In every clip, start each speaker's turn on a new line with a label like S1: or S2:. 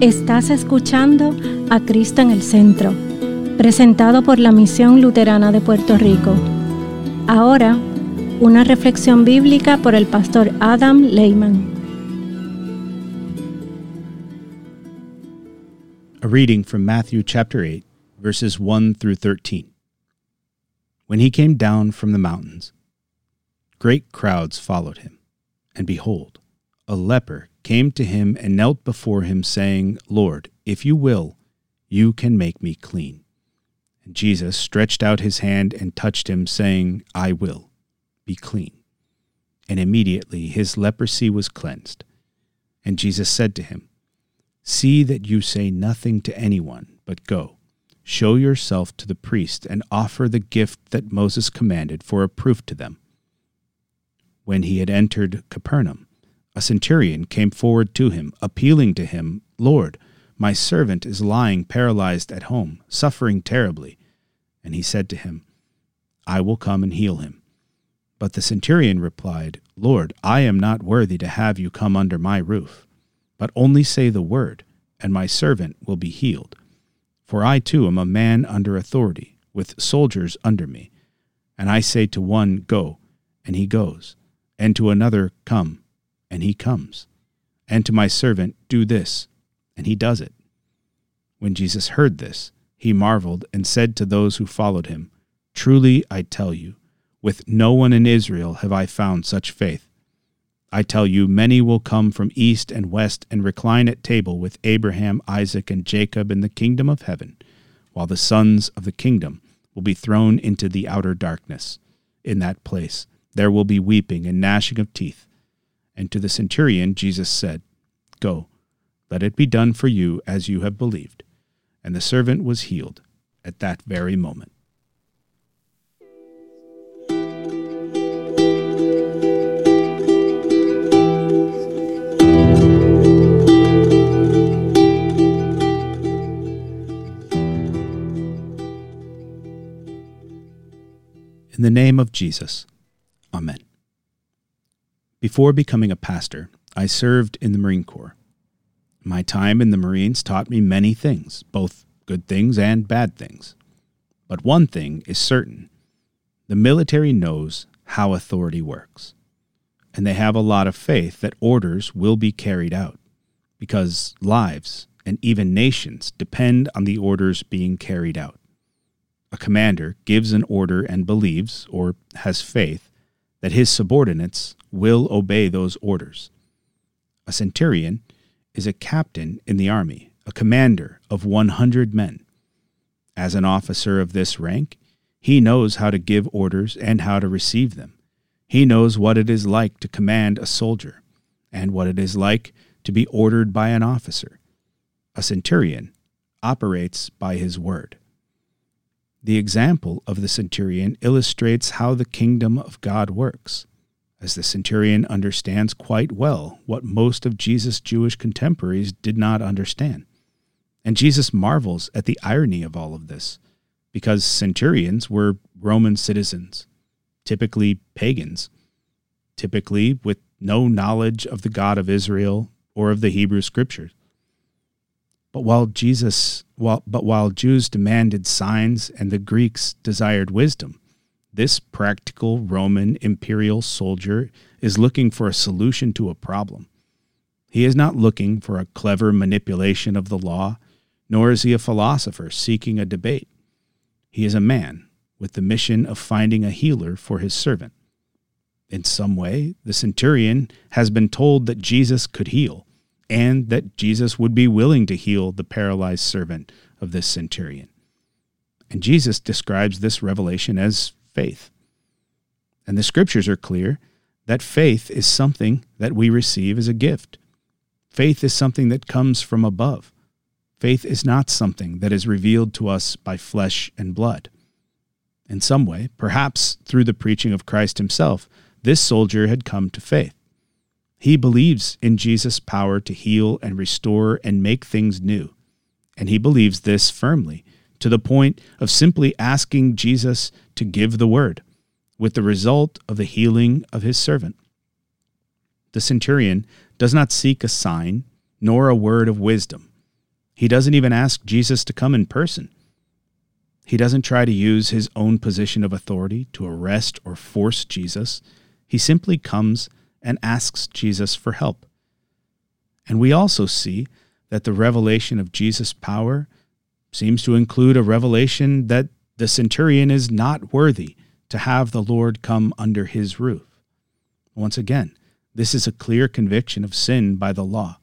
S1: Estás escuchando a Cristo en el Centro, presentado por la Misión Luterana de Puerto Rico. Ahora, una reflexión bíblica por el pastor Adam Lehman.
S2: A reading from Matthew chapter 8, verses 1 through 13. When he came down from the mountains, great crowds followed him, and behold, a leper came to him and knelt before him, saying, Lord, if you will, you can make me clean. And Jesus stretched out his hand and touched him, saying, I will, be clean. And immediately his leprosy was cleansed. And Jesus said to him, See that you say nothing to anyone, but go, show yourself to the priest, and offer the gift that Moses commanded for a proof to them. When he had entered Capernaum, a centurion came forward to him, appealing to him, Lord, my servant is lying paralyzed at home, suffering terribly. And he said to him, I will come and heal him. But the centurion replied, Lord, I am not worthy to have you come under my roof, but only say the word, and my servant will be healed. For I too am a man under authority, with soldiers under me. And I say to one, Go, and he goes, and to another, Come, and he comes. And to my servant, Do this, and he does it. When Jesus heard this, he marveled and said to those who followed him, Truly I tell you, with no one in Israel have I found such faith. I tell you, many will come from east and west and recline at table with Abraham, Isaac, and Jacob in the kingdom of heaven, while the sons of the kingdom will be thrown into the outer darkness. In that place there will be weeping and gnashing of teeth. And to the centurion Jesus said, Go, let it be done for you as you have believed. And the servant was healed at that very moment. In the name of Jesus, Amen. Before becoming a pastor, I served in the Marine Corps. My time in the Marines taught me many things, both good things and bad things. But one thing is certain the military knows how authority works. And they have a lot of faith that orders will be carried out, because lives and even nations depend on the orders being carried out. A commander gives an order and believes, or has faith, that his subordinates will obey those orders. A centurion is a captain in the army, a commander of 100 men. As an officer of this rank, he knows how to give orders and how to receive them. He knows what it is like to command a soldier and what it is like to be ordered by an officer. A centurion operates by his word. The example of the centurion illustrates how the kingdom of God works, as the centurion understands quite well what most of Jesus' Jewish contemporaries did not understand. And Jesus marvels at the irony of all of this, because centurions were Roman citizens, typically pagans, typically with no knowledge of the God of Israel or of the Hebrew scriptures. But while Jesus, while, but while Jews demanded signs and the Greeks desired wisdom, this practical Roman imperial soldier is looking for a solution to a problem. He is not looking for a clever manipulation of the law, nor is he a philosopher seeking a debate. He is a man with the mission of finding a healer for his servant. In some way, the centurion has been told that Jesus could heal, and that Jesus would be willing to heal the paralyzed servant of this centurion. And Jesus describes this revelation as faith. And the scriptures are clear that faith is something that we receive as a gift. Faith is something that comes from above. Faith is not something that is revealed to us by flesh and blood. In some way, perhaps through the preaching of Christ himself, this soldier had come to faith. He believes in Jesus' power to heal and restore and make things new. And he believes this firmly, to the point of simply asking Jesus to give the word, with the result of the healing of his servant. The centurion does not seek a sign, nor a word of wisdom. He doesn't even ask Jesus to come in person. He doesn't try to use his own position of authority to arrest or force Jesus. He simply comes and asks Jesus for help. And we also see that the revelation of Jesus' power seems to include a revelation that the centurion is not worthy to have the Lord come under his roof. Once again, this is a clear conviction of sin by the law.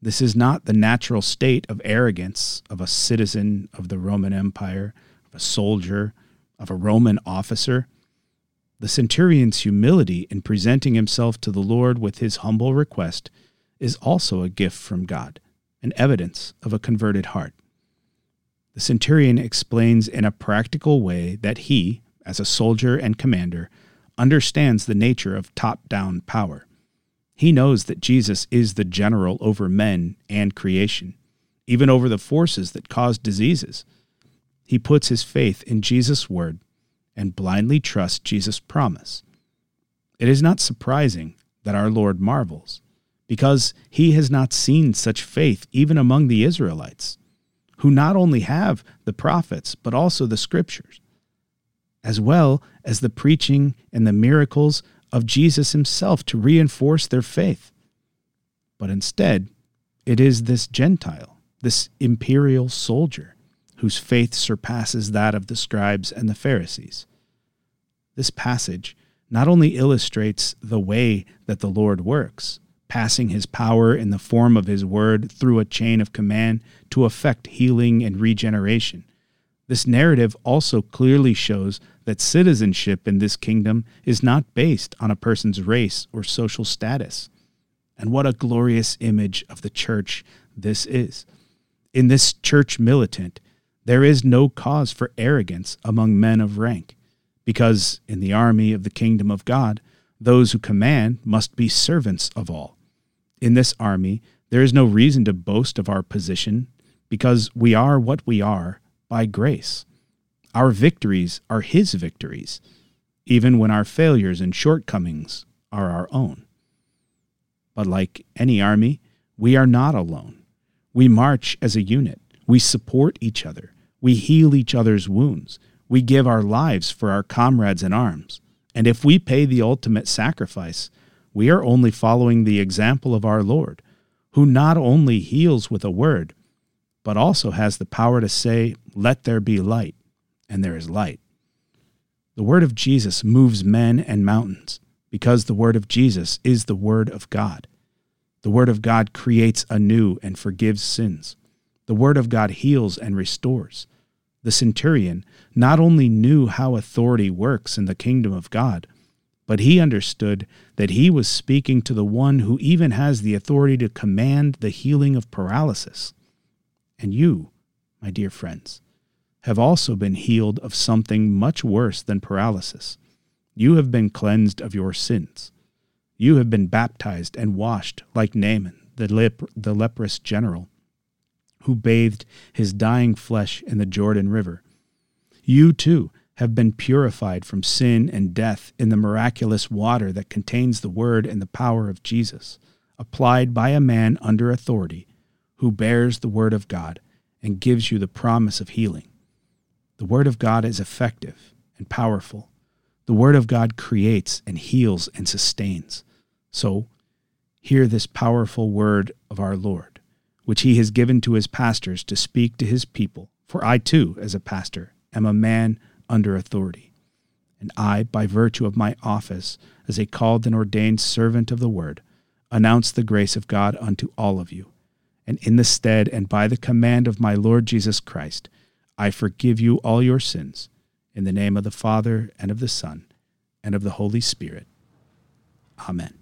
S2: This is not the natural state of arrogance of a citizen of the Roman Empire, of a soldier, of a Roman officer. The centurion's humility in presenting himself to the Lord with his humble request is also a gift from God, an evidence of a converted heart. The centurion explains in a practical way that he, as a soldier and commander, understands the nature of top down power. He knows that Jesus is the general over men and creation, even over the forces that cause diseases. He puts his faith in Jesus' word and blindly trust Jesus' promise. It is not surprising that our Lord marvels, because he has not seen such faith even among the Israelites, who not only have the prophets, but also the scriptures, as well as the preaching and the miracles of Jesus himself to reinforce their faith. But instead, it is this Gentile, this imperial soldier, whose faith surpasses that of the scribes and the Pharisees. This passage not only illustrates the way that the Lord works, passing his power in the form of his word through a chain of command to effect healing and regeneration. This narrative also clearly shows that citizenship in this kingdom is not based on a person's race or social status. And what a glorious image of the church this is. In this church militant, there is no cause for arrogance among men of rank, because in the army of the kingdom of God, those who command must be servants of all. In this army, there is no reason to boast of our position, because we are what we are by grace. Our victories are His victories, even when our failures and shortcomings are our own. But like any army, we are not alone. We march as a unit. We support each other. We heal each other's wounds. We give our lives for our comrades in arms. And if we pay the ultimate sacrifice, we are only following the example of our Lord, who not only heals with a word, but also has the power to say, Let there be light, and there is light. The word of Jesus moves men and mountains because the word of Jesus is the word of God. The word of God creates anew and forgives sins. The word of God heals and restores. The centurion not only knew how authority works in the kingdom of God, but he understood that he was speaking to the one who even has the authority to command the healing of paralysis. And you, my dear friends, have also been healed of something much worse than paralysis. You have been cleansed of your sins. You have been baptized and washed like Naaman, the, lep- the leprous general, who bathed his dying flesh in the Jordan River. You too have been purified from sin and death in the miraculous water that contains the word and the power of Jesus, applied by a man under authority, who bears the word of God and gives you the promise of healing. The Word of God is effective and powerful. The Word of God creates and heals and sustains. So, hear this powerful word of our Lord, which He has given to His pastors to speak to His people. For I too, as a pastor, am a man under authority. And I, by virtue of my office as a called and ordained servant of the Word, announce the grace of God unto all of you. And in the stead and by the command of my Lord Jesus Christ, I forgive you all your sins. In the name of the Father, and of the Son, and of the Holy Spirit. Amén.